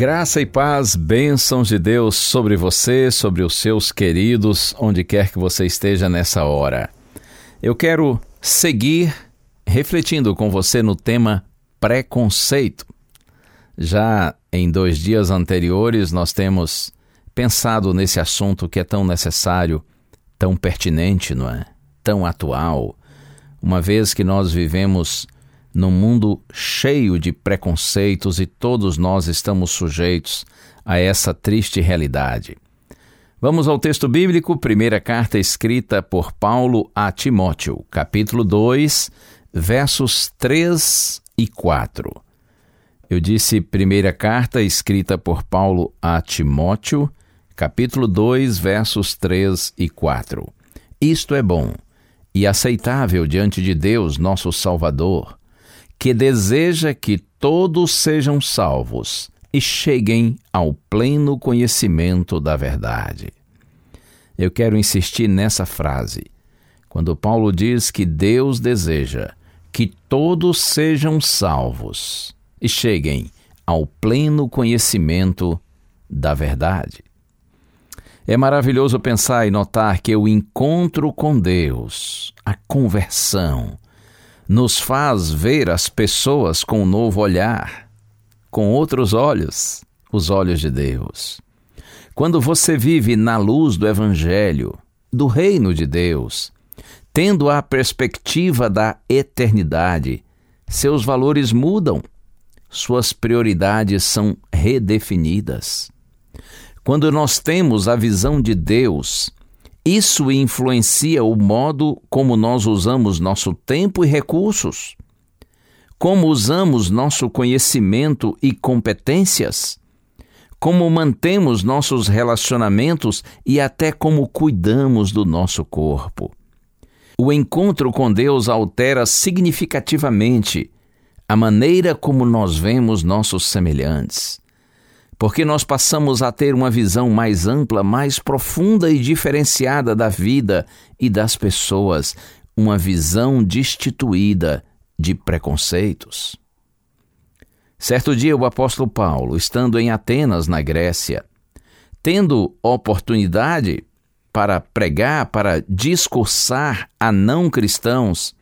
Graça e paz, bênçãos de Deus sobre você, sobre os seus queridos, onde quer que você esteja nessa hora. Eu quero seguir refletindo com você no tema preconceito. Já em dois dias anteriores, nós temos pensado nesse assunto que é tão necessário, tão pertinente, não é? Tão atual, uma vez que nós vivemos num mundo cheio de preconceitos e todos nós estamos sujeitos a essa triste realidade. Vamos ao texto bíblico, primeira carta escrita por Paulo a Timóteo, capítulo 2, versos 3 e 4. Eu disse primeira carta escrita por Paulo a Timóteo, capítulo 2, versos 3 e 4. Isto é bom e aceitável diante de Deus, nosso Salvador, que deseja que todos sejam salvos e cheguem ao pleno conhecimento da verdade. Eu quero insistir nessa frase. Quando Paulo diz que Deus deseja que todos sejam salvos e cheguem ao pleno conhecimento da verdade. É maravilhoso pensar e notar que o encontro com Deus, a conversão, nos faz ver as pessoas com um novo olhar, com outros olhos, os olhos de Deus. Quando você vive na luz do Evangelho, do reino de Deus, tendo a perspectiva da eternidade, seus valores mudam, suas prioridades são redefinidas. Quando nós temos a visão de Deus, isso influencia o modo como nós usamos nosso tempo e recursos, como usamos nosso conhecimento e competências, como mantemos nossos relacionamentos e até como cuidamos do nosso corpo. O encontro com Deus altera significativamente a maneira como nós vemos nossos semelhantes porque nós passamos a ter uma visão mais ampla, mais profunda e diferenciada da vida e das pessoas, uma visão destituída de preconceitos. Certo dia, o apóstolo Paulo, estando em Atenas, na Grécia, tendo oportunidade para pregar, para discursar a não cristãos,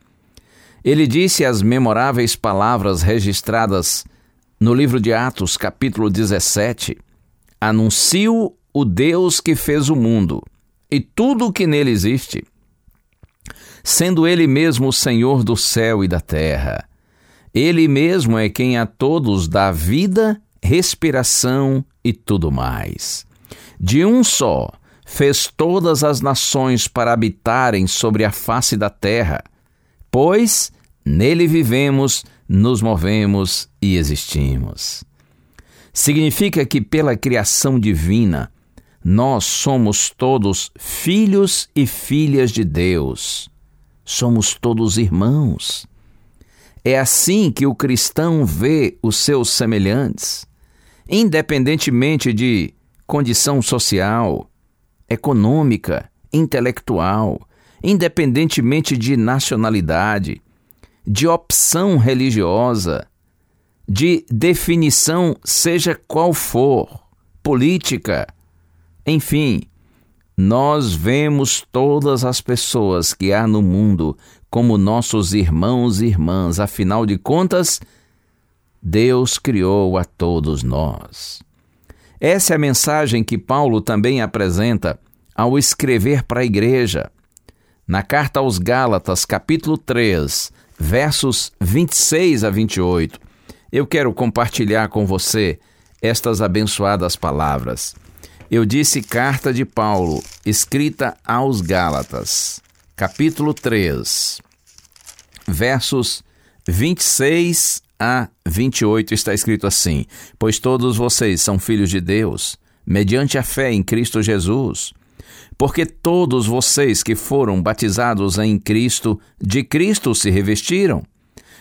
ele disse as memoráveis palavras registradas no livro de Atos, capítulo 17, anuncio o Deus que fez o mundo e tudo o que nele existe, sendo Ele mesmo o Senhor do céu e da terra. Ele mesmo é quem a todos dá vida, respiração e tudo mais. De um só fez todas as nações para habitarem sobre a face da terra, pois nele vivemos, nos movemos e existimos. Significa que, pela criação divina, nós somos todos filhos e filhas de Deus. Somos todos irmãos. É assim que o cristão vê os seus semelhantes, independentemente de condição social, econômica, intelectual, independentemente de nacionalidade, de opção religiosa, de definição, seja qual for, política, enfim, nós vemos todas as pessoas que há no mundo como nossos irmãos e irmãs, afinal de contas, Deus criou a todos nós. Essa é a mensagem que Paulo também apresenta ao escrever para a igreja. Na carta aos Gálatas, capítulo 3, versos 26 a 28, eu quero compartilhar com você estas abençoadas palavras. Eu disse carta de Paulo, escrita aos Gálatas, capítulo 3, versos 26 a 28 está escrito assim: Pois todos vocês são filhos de Deus, mediante a fé em Cristo Jesus. Porque todos vocês que foram batizados em Cristo, de Cristo se revestiram.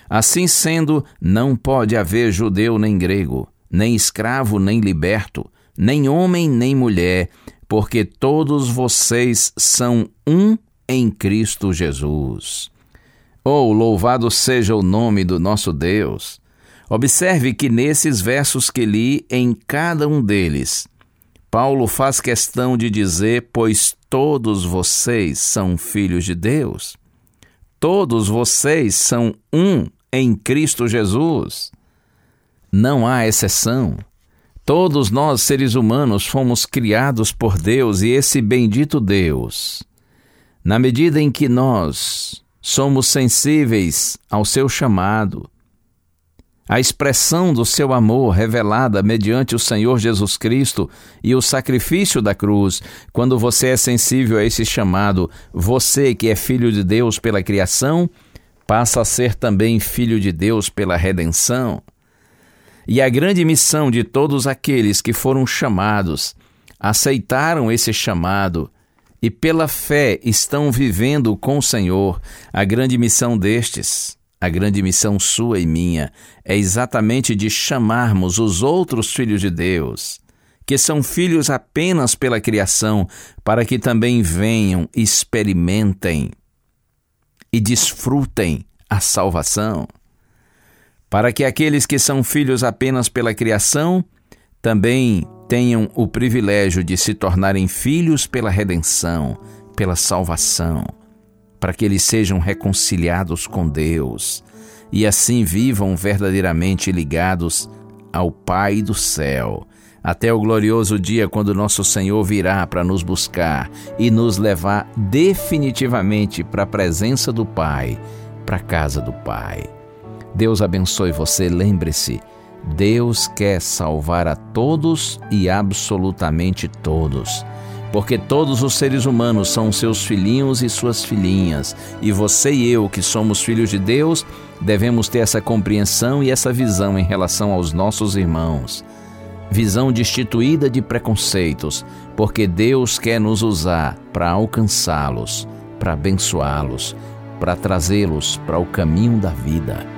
Assim sendo, não pode haver judeu nem grego, nem escravo nem liberto, nem homem nem mulher, porque todos vocês são um em Cristo Jesus. Oh, louvado seja o nome do nosso Deus! Observe que nesses versos que li, em cada um deles, Paulo faz questão de dizer: Pois todos vocês são filhos de Deus. Todos vocês são um em Cristo Jesus. Não há exceção. Todos nós, seres humanos, fomos criados por Deus e esse bendito Deus, na medida em que nós somos sensíveis ao seu chamado, a expressão do seu amor revelada mediante o Senhor Jesus Cristo e o sacrifício da cruz, quando você é sensível a esse chamado, você que é filho de Deus pela criação, passa a ser também filho de Deus pela redenção. E a grande missão de todos aqueles que foram chamados, aceitaram esse chamado e pela fé estão vivendo com o Senhor, a grande missão destes, a grande missão sua e minha, é exatamente de chamarmos os outros filhos de Deus, que são filhos apenas pela criação, para que também venham, experimentem e desfrutem a salvação, para que aqueles que são filhos apenas pela criação também tenham o privilégio de se tornarem filhos pela redenção, pela salvação, para que eles sejam reconciliados com Deus e assim vivam verdadeiramente ligados ao Pai do céu até o glorioso dia quando nosso Senhor virá para nos buscar e nos levar definitivamente para a presença do Pai, para a casa do Pai. Deus abençoe você, lembre-se, Deus quer salvar a todos e absolutamente todos. Porque todos os seres humanos são seus filhinhos e suas filhinhas, e você e eu, que somos filhos de Deus, devemos ter essa compreensão e essa visão em relação aos nossos irmãos visão destituída de preconceitos, porque Deus quer nos usar para alcançá-los, para abençoá-los, para trazê-los para o caminho da vida.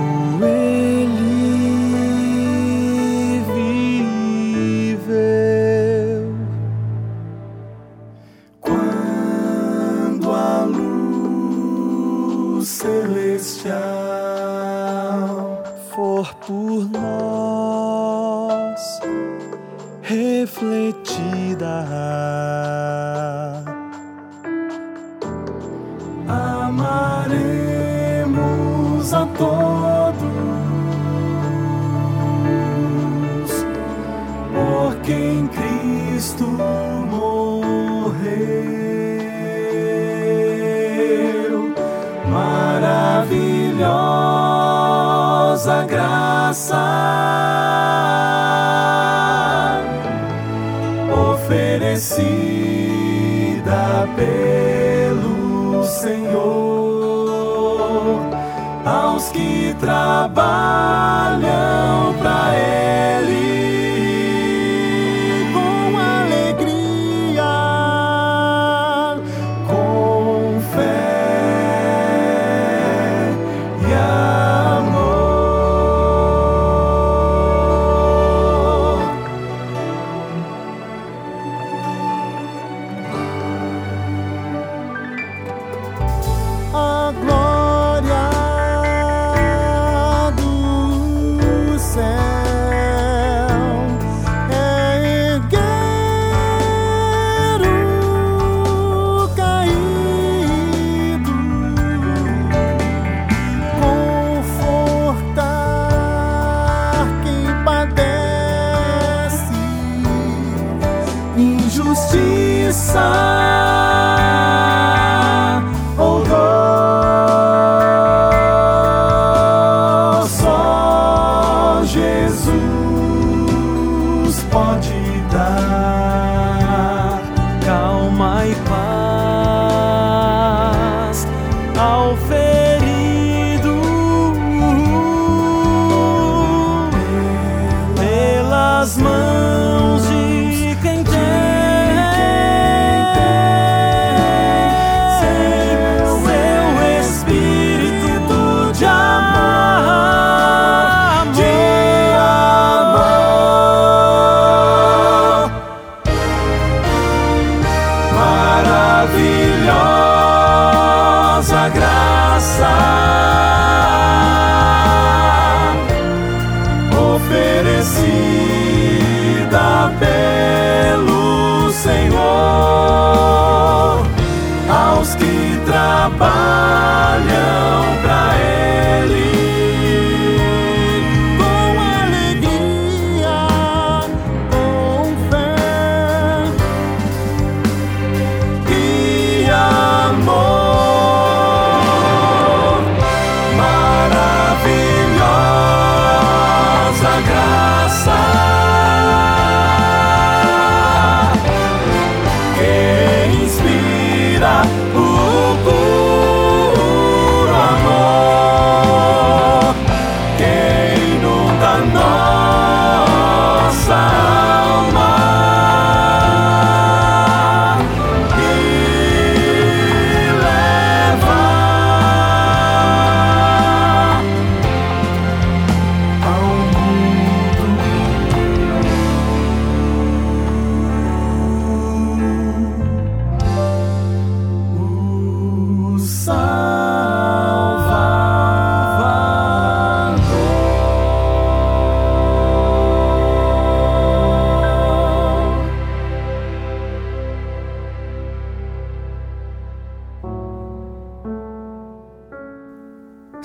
a todos, porque em Cristo morreu. Maravilhosa graça oferecida que trabalham sun.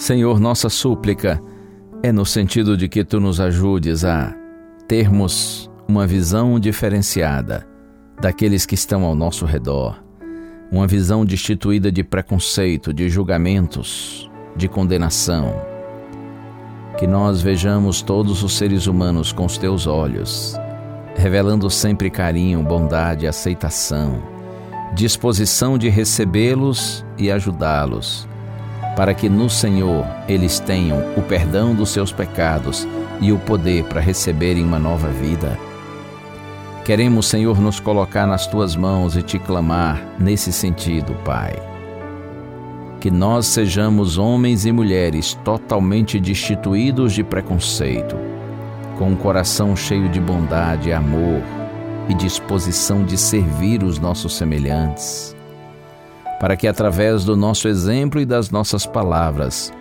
Senhor, nossa súplica é no sentido de que tu nos ajudes a termos uma visão diferenciada daqueles que estão ao nosso redor, uma visão destituída de preconceito, de julgamentos, de condenação. Que nós vejamos todos os seres humanos com os teus olhos, revelando sempre carinho, bondade, aceitação, disposição de recebê-los e ajudá-los para que no Senhor eles tenham o perdão dos seus pecados e o poder para receberem uma nova vida. Queremos, Senhor, nos colocar nas tuas mãos e te clamar nesse sentido, Pai. Que nós sejamos homens e mulheres totalmente destituídos de preconceito, com um coração cheio de bondade, amor e disposição de servir os nossos semelhantes para que através do nosso exemplo e das nossas palavras,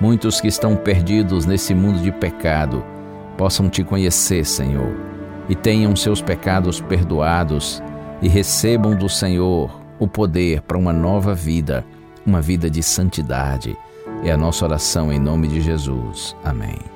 muitos que estão perdidos nesse mundo de pecado possam te conhecer, Senhor, e tenham seus pecados perdoados e recebam do Senhor o poder para uma nova vida, uma vida de santidade. É a nossa oração em nome de Jesus. Amém.